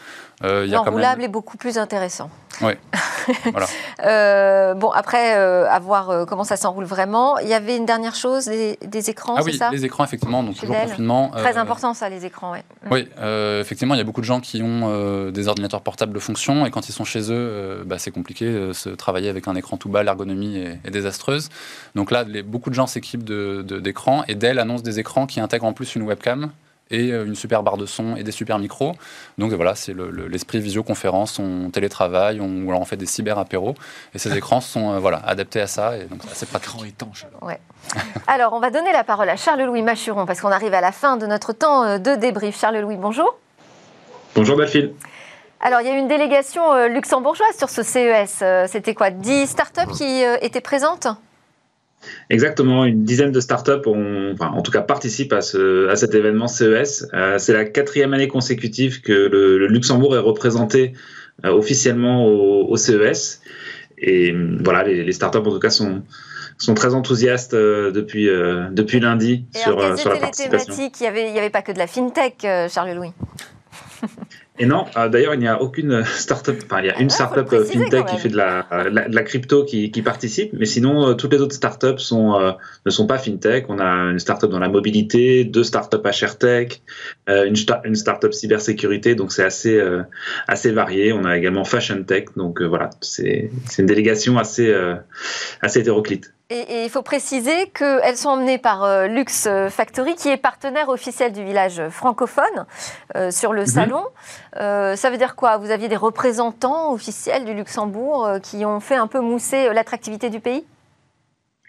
Euh, L'enroulable est beaucoup plus intéressant. Oui. voilà. bon, après, à voir comment ça s'enroule vraiment. Il y avait une dernière chose, des, écrans, ah, oui, ça les écrans, effectivement. Donc, toujours confinement. Très important, ça, les écrans, ouais. Oui, effectivement, il y a beaucoup de gens qui ont des ordinateurs portables de fonction et quand ils sont chez eux, bah, c'est compliqué de se travailler avec un écran tout bas. L'ergonomie est, désastreuse. Donc là, beaucoup de gens s'équipent d'écrans de, et Dell annonce des écrans qui intègrent en plus une webcam et une super barre de son et des super micros. Donc voilà, c'est l'esprit visioconférence, on télétravaille, on, ou alors on fait des cyber apéros. Et ces écrans sont voilà, adaptés à ça. Et donc c'est pratique. étanche. Ouais. alors on va donner la parole à Charles-Louis Machuron parce qu'on arrive à la fin de notre temps de débrief. Charles-Louis, bonjour. Bonjour Delphine. Alors, il y a eu une délégation euh, luxembourgeoise sur ce CES. Euh, c'était quoi 10 startups qui euh, étaient présentes? Exactement, une dizaine de startups ont, enfin, en tout cas participent à, ce, à cet événement CES. c'est la quatrième année consécutive que le, Luxembourg est représenté officiellement au, CES. Et voilà, les, startups en tout cas sont, sont très enthousiastes depuis, depuis lundi sur, sur la participation. Les thématiques, il n'y avait, pas que de la fintech, Charles-Louis? Et non, euh, d'ailleurs, il n'y a aucune startup, enfin, il y a une startup euh, fintech qui fait de la, de la crypto qui, qui, participe, mais sinon, euh, toutes les autres startups sont, ne sont pas fintech. On a une startup dans la mobilité, deux startups tech, une, une startup cybersécurité, donc c'est assez, assez varié. On a également fashion tech, donc voilà, c'est une délégation assez, assez hétéroclite. Et, il faut préciser qu'elles sont emmenées par euh, Lux Factory, qui est partenaire officiel du village francophone euh, sur le mhm. salon. Euh, ça veut dire quoi? Vous aviez des représentants officiels du Luxembourg qui ont fait un peu mousser l'attractivité du pays?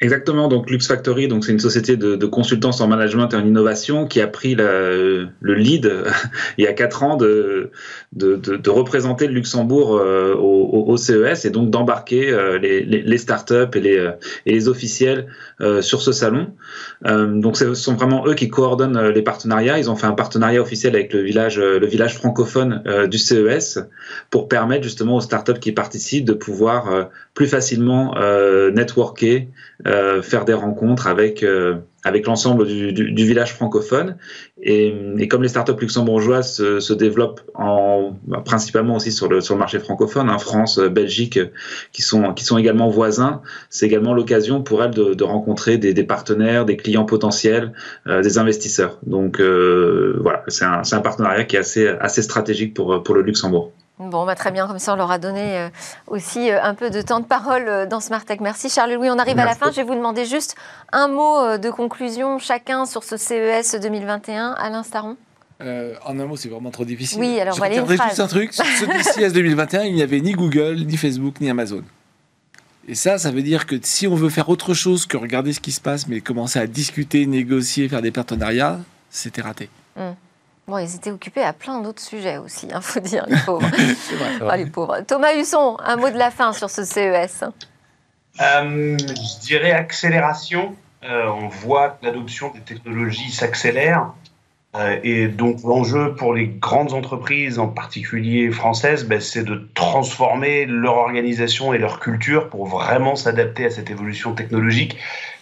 Exactement, donc Lux Factory, donc c'est une société de, de, consultance en management et en innovation qui a pris le lead il y a quatre ans de, de, de représenter le Luxembourg euh, au, au, CES et donc d'embarquer euh, les, les, les, startups et les, euh, et les officiels sur ce salon. donc ce sont vraiment eux qui coordonnent les partenariats. Ils ont fait un partenariat officiel avec le village, le village francophone du CES pour permettre justement aux startups qui participent de pouvoir plus facilement networker euh, faire des rencontres avec euh, avec l'ensemble du, du, village francophone. Et, et, comme les startups luxembourgeoises se, se développent en, bah, principalement aussi sur le, sur le marché francophone, hein, France, Belgique, qui sont, qui sont également voisins, c'est également l'occasion pour elles de, de rencontrer des, des, partenaires, des clients potentiels, euh, des investisseurs. Donc voilà, c'est un, un, partenariat qui est assez, assez stratégique pour, pour le Luxembourg. Bon, bah, très bien, comme ça on leur a donné euh, aussi euh, un peu de temps de parole euh, dans Tech. Merci Charles-Louis, on arrive à la fin. Je vais vous demander juste un mot de conclusion chacun sur ce CES 2021. Alain Staron en un mot, c'est vraiment trop difficile. Oui, alors voilà. Je juste un truc. Sur ce CES 2021, il n'y avait ni Google, ni Facebook, ni Amazon. Et ça, ça veut dire que si on veut faire autre chose que regarder ce qui se passe, mais commencer à discuter, négocier, faire des partenariats, c'était raté. Hum. Bon, ils étaient occupés à plein d'autres sujets aussi, il hein, faut dire, les pauvres. Ah, les pauvres. Thomas Husson, un mot de la fin sur ce CES. Euh, je dirais accélération. Euh, on voit que l'adoption des technologies s'accélère. Euh, et donc l'enjeu pour les grandes entreprises, en particulier françaises, ben, c'est de transformer leur organisation et leur culture pour vraiment s'adapter à cette évolution technologique.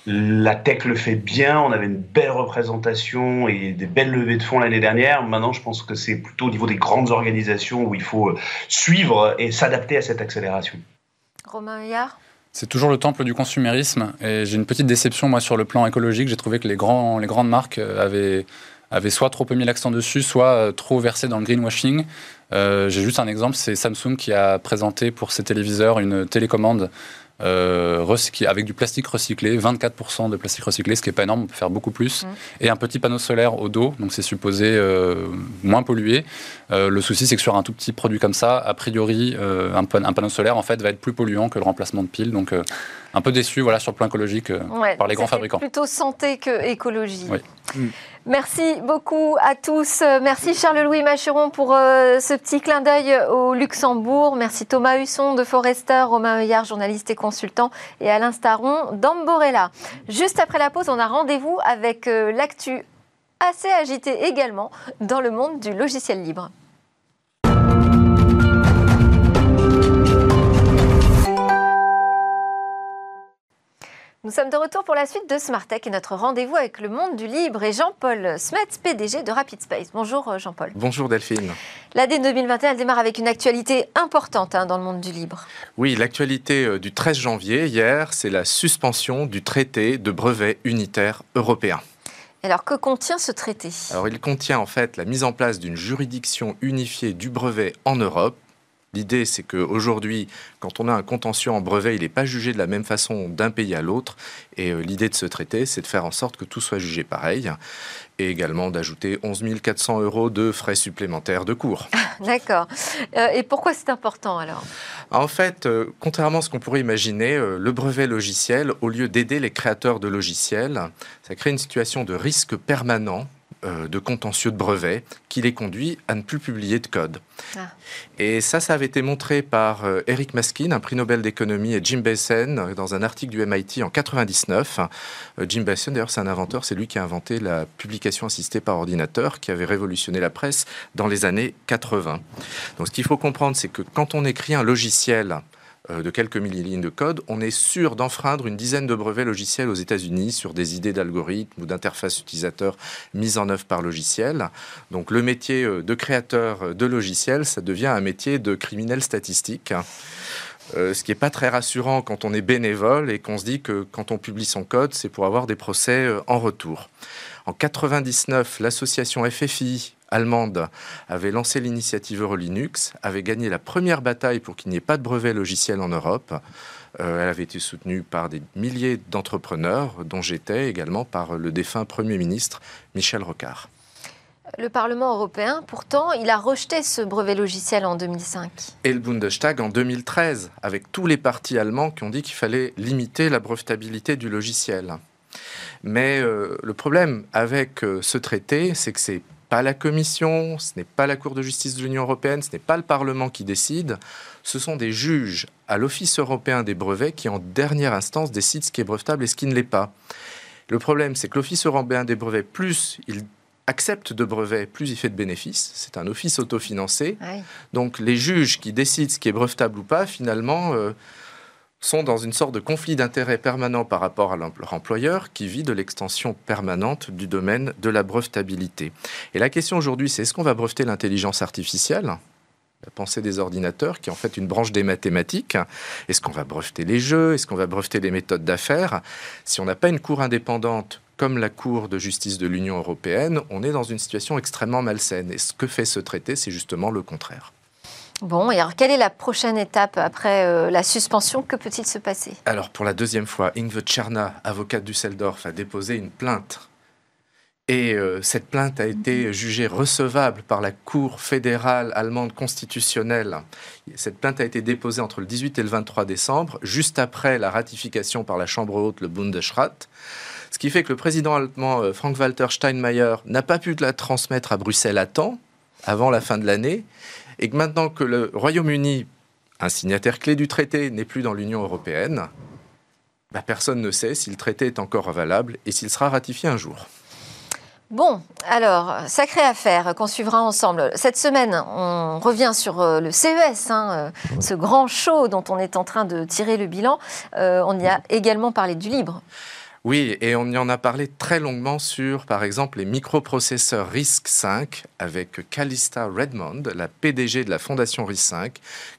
La tech le fait bien, on avait une belle représentation et des belles levées de fonds l'année dernière. Maintenant, je pense que c'est plutôt au niveau des grandes organisations où il faut euh, suivre et s'adapter à cette accélération. Romain Huyard c'est toujours le temple du consumérisme et j'ai une petite déception moi sur le plan écologique. J'ai trouvé que les, grands, les grandes marques euh, avaient, avaient soit trop mis l'accent dessus, soit euh, trop versé dans le greenwashing. j'ai juste un exemple, c'est Samsung qui a présenté pour ses téléviseurs une télécommande euh, avec du plastique recyclé, 24% de plastique recyclé, ce qui n'est pas énorme, on peut faire beaucoup plus, mmh. et un petit panneau solaire au dos, donc c'est supposé euh, moins polluer. Euh, le souci, c'est que sur un tout petit produit comme ça, a priori, un, un, panneau solaire en fait va être plus polluant que le remplacement de piles, donc un peu déçu voilà, sur le plan écologique par les grands fabricants. Plutôt santé que écologie. Mmh. Merci beaucoup à tous. Merci Charles-Louis Macheron pour euh, ce petit clin d'œil au Luxembourg. Merci Thomas Husson de Forester, Romain Heuillard, journaliste et consultant, et Alain Staron d'Amborella. Juste après la pause, on a rendez-vous avec euh, l'actu assez agité également dans le monde du logiciel libre. Nous sommes de retour pour la suite de Smart Tech et notre rendez-vous avec le monde du libre et Jean-Paul Smets, PDG de Rapid Space. Bonjour euh, Jean-Paul. Bonjour Delphine. L'année 2021 elle démarre avec une actualité importante hein, dans le monde du libre. Oui, l'actualité euh, du 13 janvier, hier, c'est la suspension du traité de brevet unitaire européen. Alors, que contient ce traité? Alors, il contient en fait la mise en place d'une juridiction unifiée du brevet en Europe L'idée, c'est qu'aujourd'hui, quand on a un contentieux en brevet, il n'est pas jugé de la même façon d'un pays à l'autre. Et euh, l'idée de ce traité, c'est de faire en sorte que tout soit jugé pareil. Et également d'ajouter 11 400 euros de frais supplémentaires de cours. D'accord. Euh, et pourquoi c'est important alors? En fait, euh, contrairement à ce qu'on pourrait imaginer, le brevet logiciel, au lieu d'aider les créateurs de logiciels, ça crée une situation de risque permanent de contentieux de brevets qui les conduit à ne plus publier de code. Ah. Et ça, ça avait été montré par euh, Eric Maskin, un prix Nobel d'économie, et Jim Bassen euh, dans un article du MIT en 99. Jim Bassen, d'ailleurs, c'est un inventeur, c'est lui qui a inventé la publication assistée par ordinateur qui avait révolutionné la presse dans les années 80. Donc ce qu'il faut comprendre, c'est que quand on écrit un logiciel euh, de quelques milliers de code, on est sûr d'enfreindre une dizaine de brevets logiciels aux États-Unis sur des idées d'algorithmes ou d'interfaces utilisateurs mises en œuvre par logiciel. Donc le métier euh, de créateur de logiciels, ça devient un métier de criminel statistique. Euh, ce qui n'est pas très rassurant quand on est bénévole et qu'on se dit que quand on publie son code, c'est pour avoir des procès en retour. En 99, l'association FFI allemande avait lancé l'initiative Eurolinux, avait gagné la première bataille pour qu'il n'y ait pas de brevet logiciel en Europe. Euh, elle avait été soutenue par des milliers d'entrepreneurs, dont j'étais également par le défunt Premier ministre Michel Rocard. Le Parlement européen, pourtant, il a rejeté ce brevet logiciel en 2005. Et le Bundestag en 2013, avec tous les partis allemands qui ont dit qu'il fallait limiter la brevetabilité du logiciel. Mais euh, le problème avec euh, ce traité, c'est que c'est pas la Commission, ce n'est pas la Cour de justice de l'Union européenne, ce n'est pas le Parlement qui décide, ce sont des juges à l'Office européen des brevets qui, en dernière instance, décident ce qui est brevetable et ce qui ne l'est pas. Le problème, c'est que l'Office européen des brevets, plus il accepte de brevets, plus il fait de bénéfices. C'est un office autofinancé. Donc les juges qui décident ce qui est brevetable ou pas, finalement, euh, sont dans une sorte de conflit d'intérêts permanent par rapport à leur employeur qui vit de l'extension permanente du domaine de la brevetabilité. Et la question aujourd'hui, c'est est-ce qu'on va breveter l'intelligence artificielle? La pensée des ordinateurs, qui est en fait une branche des mathématiques. Est-ce qu'on va breveter les jeux? Est-ce qu'on va breveter les méthodes d'affaires? Si on n'a pas une cour indépendante comme la Cour de justice de l'Union européenne, on est dans une situation extrêmement malsaine. Et ce que fait ce traité, c'est justement le contraire. Bon, et alors quelle est la prochaine étape après euh, la suspension? Que peut-il se passer? Alors pour la deuxième fois, Ingve Tcherna, avocate Düsseldorf, a déposé une plainte. Et euh, cette plainte a été jugée recevable par la Cour fédérale allemande constitutionnelle. Cette plainte a été déposée entre le 18 et le 23 décembre, juste après la ratification par la Chambre haute, le Bundesrat. Ce qui fait que le président allemand euh, Frank-Walter Steinmeier n'a pas pu la transmettre à Bruxelles à temps, avant la fin de l'année et que maintenant que le Royaume-Uni, un signataire clé du traité, n'est plus dans l'Union européenne, bah, personne ne sait si le traité est encore valable et s'il sera ratifié un jour. Bon, alors, sacrée affaire qu'on suivra ensemble. Cette semaine, on revient sur euh, le CES, hein, euh, ce grand show dont on est en train de tirer le bilan. Euh, on y a également parlé du libre. Oui, et on y en a parlé très longuement sur, par exemple, les microprocesseurs RISC-V avec Calista Redmond, la PDG de la fondation RISC-V,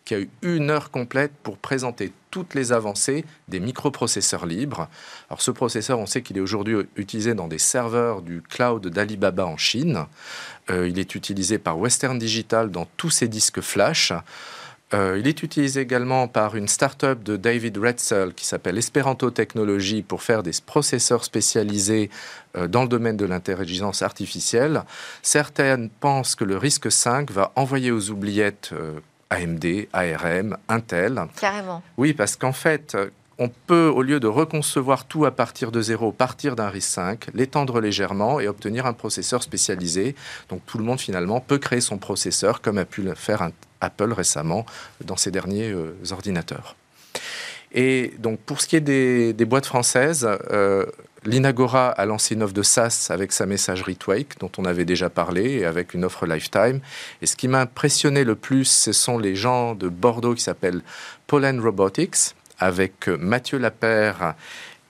qui a eu une heure complète pour présenter toutes les avancées des microprocesseurs libres. Alors ce processeur, on sait qu'il est aujourd'hui utilisé dans des serveurs du cloud d'Alibaba en Chine. Euh, il est utilisé par Western Digital dans tous ses disques flash. Euh, il est utilisé également par une start-up de David Retzel qui s'appelle Esperanto Technologies pour faire des processeurs spécialisés euh, dans le domaine de l'intelligence artificielle. Certaines pensent que le risque 5 va envoyer aux oubliettes euh, AMD, ARM, Intel. Carrément. Oui, parce qu'en fait, on peut, au lieu de reconcevoir tout à partir de zéro, partir d'un RISC-V, l'étendre légèrement et obtenir un processeur spécialisé. Donc tout le monde finalement peut créer son processeur comme a pu le faire Apple récemment dans ses derniers euh, ordinateurs. Et donc pour ce qui est des, boîtes françaises, euh, l'Inagora a lancé une offre de SaaS avec sa messagerie Twake, dont on avait déjà parlé, et avec une offre lifetime. Et ce qui m'a impressionné le plus, ce sont les gens de Bordeaux qui s'appellent Pollen Robotics, avec euh, Mathieu Lapère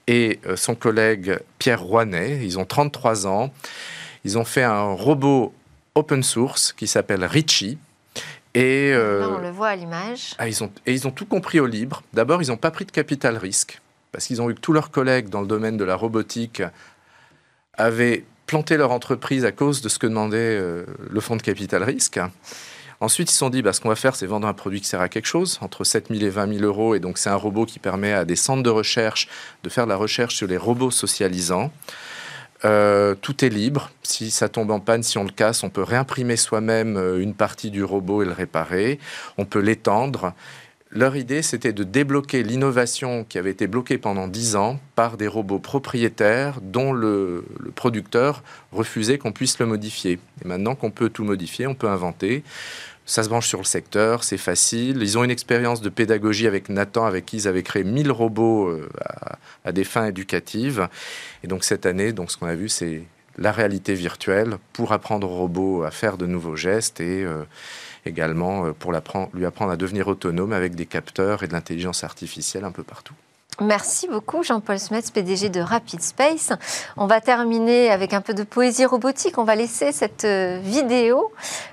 et son collègue Pierre Rouanet. Ils ont 33 ans. Ils ont fait un robot open source qui s'appelle Richie et, euh, on le voit à l'image. Ah, ils ont, et ils ont tout compris au libre. D'abord, ils n'ont pas pris de capital risque, parce qu'ils ont vu que tous leurs collègues dans le domaine de la robotique avaient planté leur entreprise à cause de ce que demandait euh, le fonds de capital risque. Ensuite, ils se sont dit, bah, ce qu'on va faire, c'est vendre un produit qui sert à quelque chose, entre 7 000 et 20 000 euros. Et donc, c'est un robot qui permet à des centres de recherche de faire de la recherche sur les robots socialisants. Euh, tout est libre. Si ça tombe en panne, si on le casse, on peut réimprimer soi-même euh, une partie du robot et le réparer. On peut l'étendre. Leur idée, c'était de débloquer l'innovation qui avait été bloquée pendant 10 ans par des robots propriétaires dont le, le producteur refusait qu'on puisse le modifier. Et maintenant qu'on peut tout modifier, on peut inventer. Ça se branche sur le secteur, c'est facile. Ils ont une expérience de pédagogie avec Nathan, avec qui ils avaient créé 1000 robots euh, à, des fins éducatives. Et donc cette année, donc ce qu'on a vu, c'est la réalité virtuelle pour apprendre aux robots à faire de nouveaux gestes et euh, également euh, pour lui apprendre à devenir autonome avec des capteurs et de l'intelligence artificielle un peu partout. Merci beaucoup Jean-Paul Smets, PDG de Rapid Space. On va terminer avec un peu de poésie robotique. On va laisser cette euh, vidéo.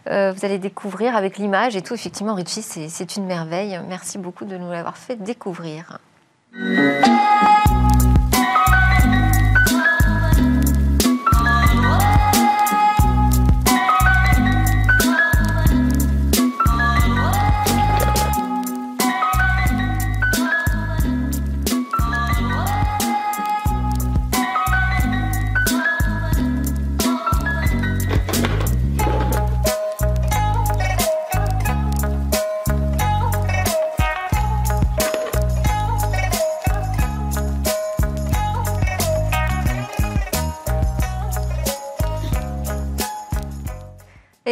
Euh, vous allez découvrir avec l'image et tout. Effectivement, Richie, c'est une merveille. Merci beaucoup de nous l'avoir fait découvrir.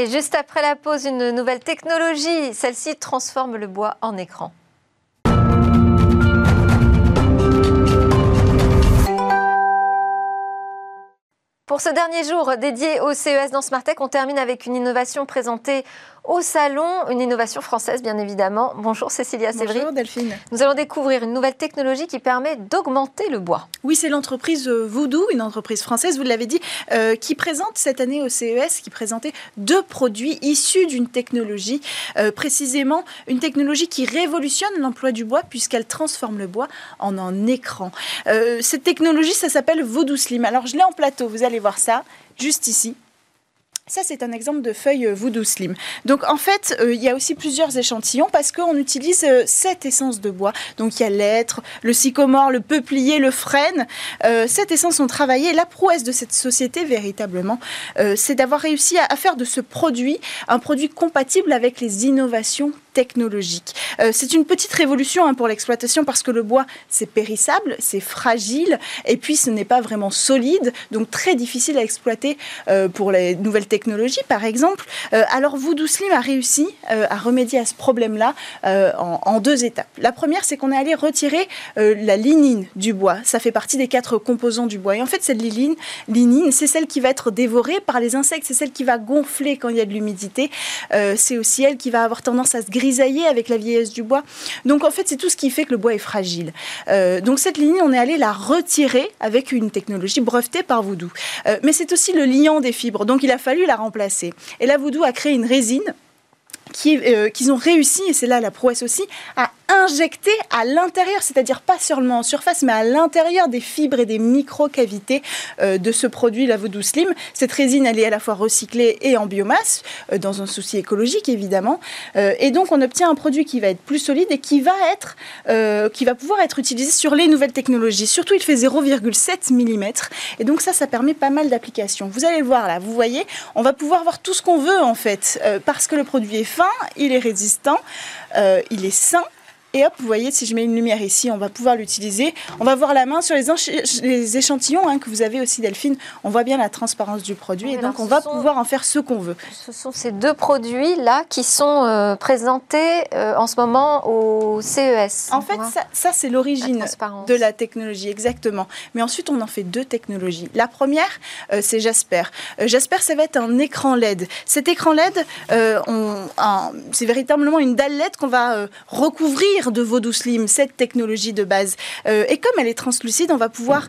Et juste après la pause, une nouvelle technologie. Celle-ci transforme le bois en écran. Pour ce dernier jour dédié au CES dans Smartech, on termine avec une innovation présentée au salon, une innovation française bien évidemment. Bonjour Cécilia Sévry. Bonjour Delphine. Nous allons découvrir une nouvelle technologie qui permet d'augmenter le bois. Oui, c'est l'entreprise euh, Voodoo, une entreprise française, vous l'avez dit, euh, qui présente cette année au CES, qui présentait deux produits issus d'une technologie, euh, précisément une technologie qui révolutionne l'emploi du bois puisqu'elle transforme le bois en un écran. cette technologie, ça s'appelle Voodoo Slim. Alors je l'ai en plateau, vous allez voir ça, juste ici. Ça, c'est un exemple de feuille euh, Voodoo Slim. Donc, en fait, euh, il y a aussi plusieurs échantillons parce qu'on utilise euh, sept essences de bois. Donc, il y a l'être, le sycomore, le peuplier, le frêne. cette essence sont travaillées. La prouesse de cette société, véritablement, c'est d'avoir réussi à, faire de ce produit un produit compatible avec les innovations technologique. Euh, c'est une petite révolution hein, pour l'exploitation parce que le bois, c'est périssable, c'est fragile, et puis ce n'est pas vraiment solide, donc très difficile à exploiter euh, pour les nouvelles technologies, par exemple. Euh, alors Voodoo Slim a réussi à remédier à ce problème-là en, deux étapes. La première, c'est qu'on est allé retirer la lignine du bois. Ça fait partie des quatre composants du bois. Et en fait, cette lignine, lignine c'est celle qui va être dévorée par les insectes, c'est celle qui va gonfler quand il y a de l'humidité. c'est aussi elle qui va avoir tendance à se grisailler avec la vieillesse du bois. Donc en fait, c'est tout ce qui fait que le bois est fragile. Euh, donc cette ligne, on est allé la retirer avec une technologie brevetée par Voodoo. Euh, mais c'est aussi le liant des fibres, donc il a fallu la remplacer. Et là, Voodoo a créé une résine euh, qu'ils ont réussi, et c'est là la prouesse aussi, à injecter à l'intérieur, c'est-à-dire pas seulement en surface, mais à l'intérieur des fibres et des micro-cavités euh, de ce produit, la Voodoo Slim. Cette résine, elle est à la fois recyclée et en biomasse, euh, dans un souci écologique évidemment. et donc on obtient un produit qui va être plus solide et qui va, être, qui va pouvoir être utilisé sur les nouvelles technologies. Surtout, il fait 0,7 mm. Et donc ça, ça permet pas mal d'applications. Vous allez le voir là, vous voyez, on va pouvoir voir tout ce qu'on veut en fait, parce que le produit est fin, il est résistant, euh, il est sain et hop, vous voyez, si je mets une lumière ici, on va pouvoir l'utiliser. On va voir la main sur les, échantillons hein, que vous avez aussi, Delphine. On voit bien la transparence du produit et donc on va pouvoir en faire ce qu'on veut. Ce sont ces deux produits-là qui sont euh, présentés euh, en ce moment au CES. En fait, ça, c'est l'origine de la technologie, exactement. Mais ensuite, on en fait deux technologies. La première, euh, c'est Jasper. Jasper, ça va être un écran LED. Cet écran LED, c'est véritablement une dalle LED qu'on va recouvrir de Vodou Slim, cette technologie de base. et comme elle est translucide, on va pouvoir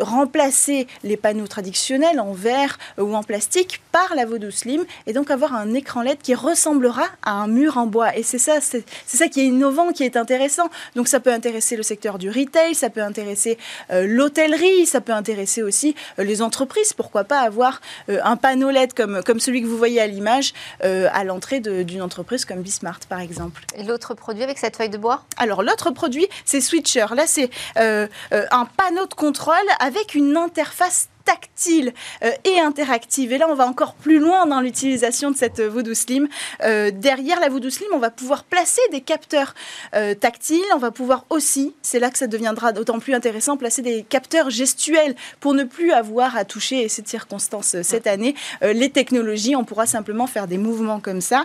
remplacer les panneaux traditionnels en verre ou en plastique par la Vodou Slim et donc avoir un écran LED qui ressemblera à un mur en bois. Et c'est ça, c'est ça qui est innovant, qui est intéressant. Donc ça peut intéresser le secteur du retail, ça peut intéresser l'hôtellerie, ça peut intéresser aussi les entreprises. Pourquoi pas avoir un panneau LED comme, comme celui que vous voyez à l'image à l'entrée d'une entreprise comme Bismart, par exemple. L'autre produit cette feuille de bois? Alors, l'autre produit, c'est Switcher. Là, c'est euh, euh, un panneau de contrôle avec une interface tactile euh, et interactive. Et là, on va encore plus loin dans l'utilisation de cette Voodoo Slim. Euh, derrière la Voodoo Slim, on va pouvoir placer des capteurs euh, tactiles. On va pouvoir aussi, c'est là que ça deviendra d'autant plus intéressant, placer des capteurs gestuels pour ne plus avoir à toucher, cette circonstance cette année, les technologies. On pourra simplement faire des mouvements comme ça.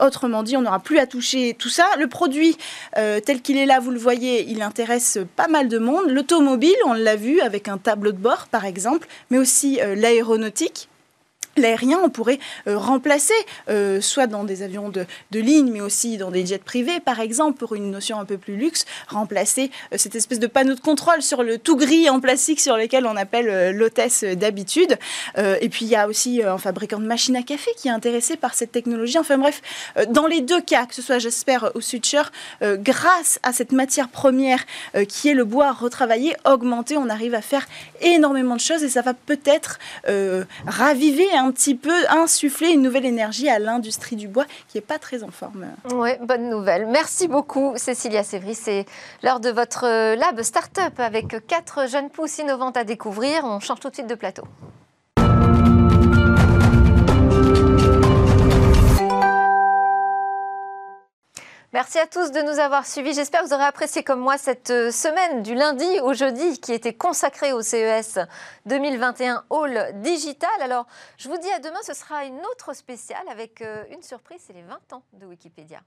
autrement dit, on n'aura plus à toucher tout ça. Le produit, tel qu'il est là, vous le voyez, il intéresse pas mal de monde. L'automobile, on l'a vu avec un tableau de bord, par exemple mais aussi euh, l'aéronautique L'aérien, on pourrait euh, remplacer, euh, soit dans des avions de, ligne, mais aussi dans des jets privés, par exemple, pour une notion un peu plus luxe, remplacer euh, cette espèce de panneau de contrôle sur le tout gris en plastique sur lequel on appelle l'hôtesse d'habitude. et puis il y a aussi un fabricant de machines à café qui est intéressé par cette technologie. Enfin bref, dans les deux cas, que ce soit j'espère au Suture, grâce à cette matière première qui est le bois retravaillé, augmenté, on arrive à faire énormément de choses et ça va peut-être raviver un petit peu insuffler une nouvelle énergie à l'industrie du bois qui n'est pas très en forme. Oui, bonne nouvelle. Merci beaucoup, Cécilia Sévry. C'est l'heure de votre euh, lab start-up avec quatre jeunes pousses innovantes à découvrir. On change tout de suite de plateau. Merci à tous de nous avoir suivis. J'espère que vous aurez apprécié comme moi cette euh, semaine du lundi au jeudi qui était consacrée au CES 2021 Hall Digital. Alors, je vous dis à demain, ce sera une autre spéciale avec euh, une surprise, c'est les 20 ans de Wikipédia.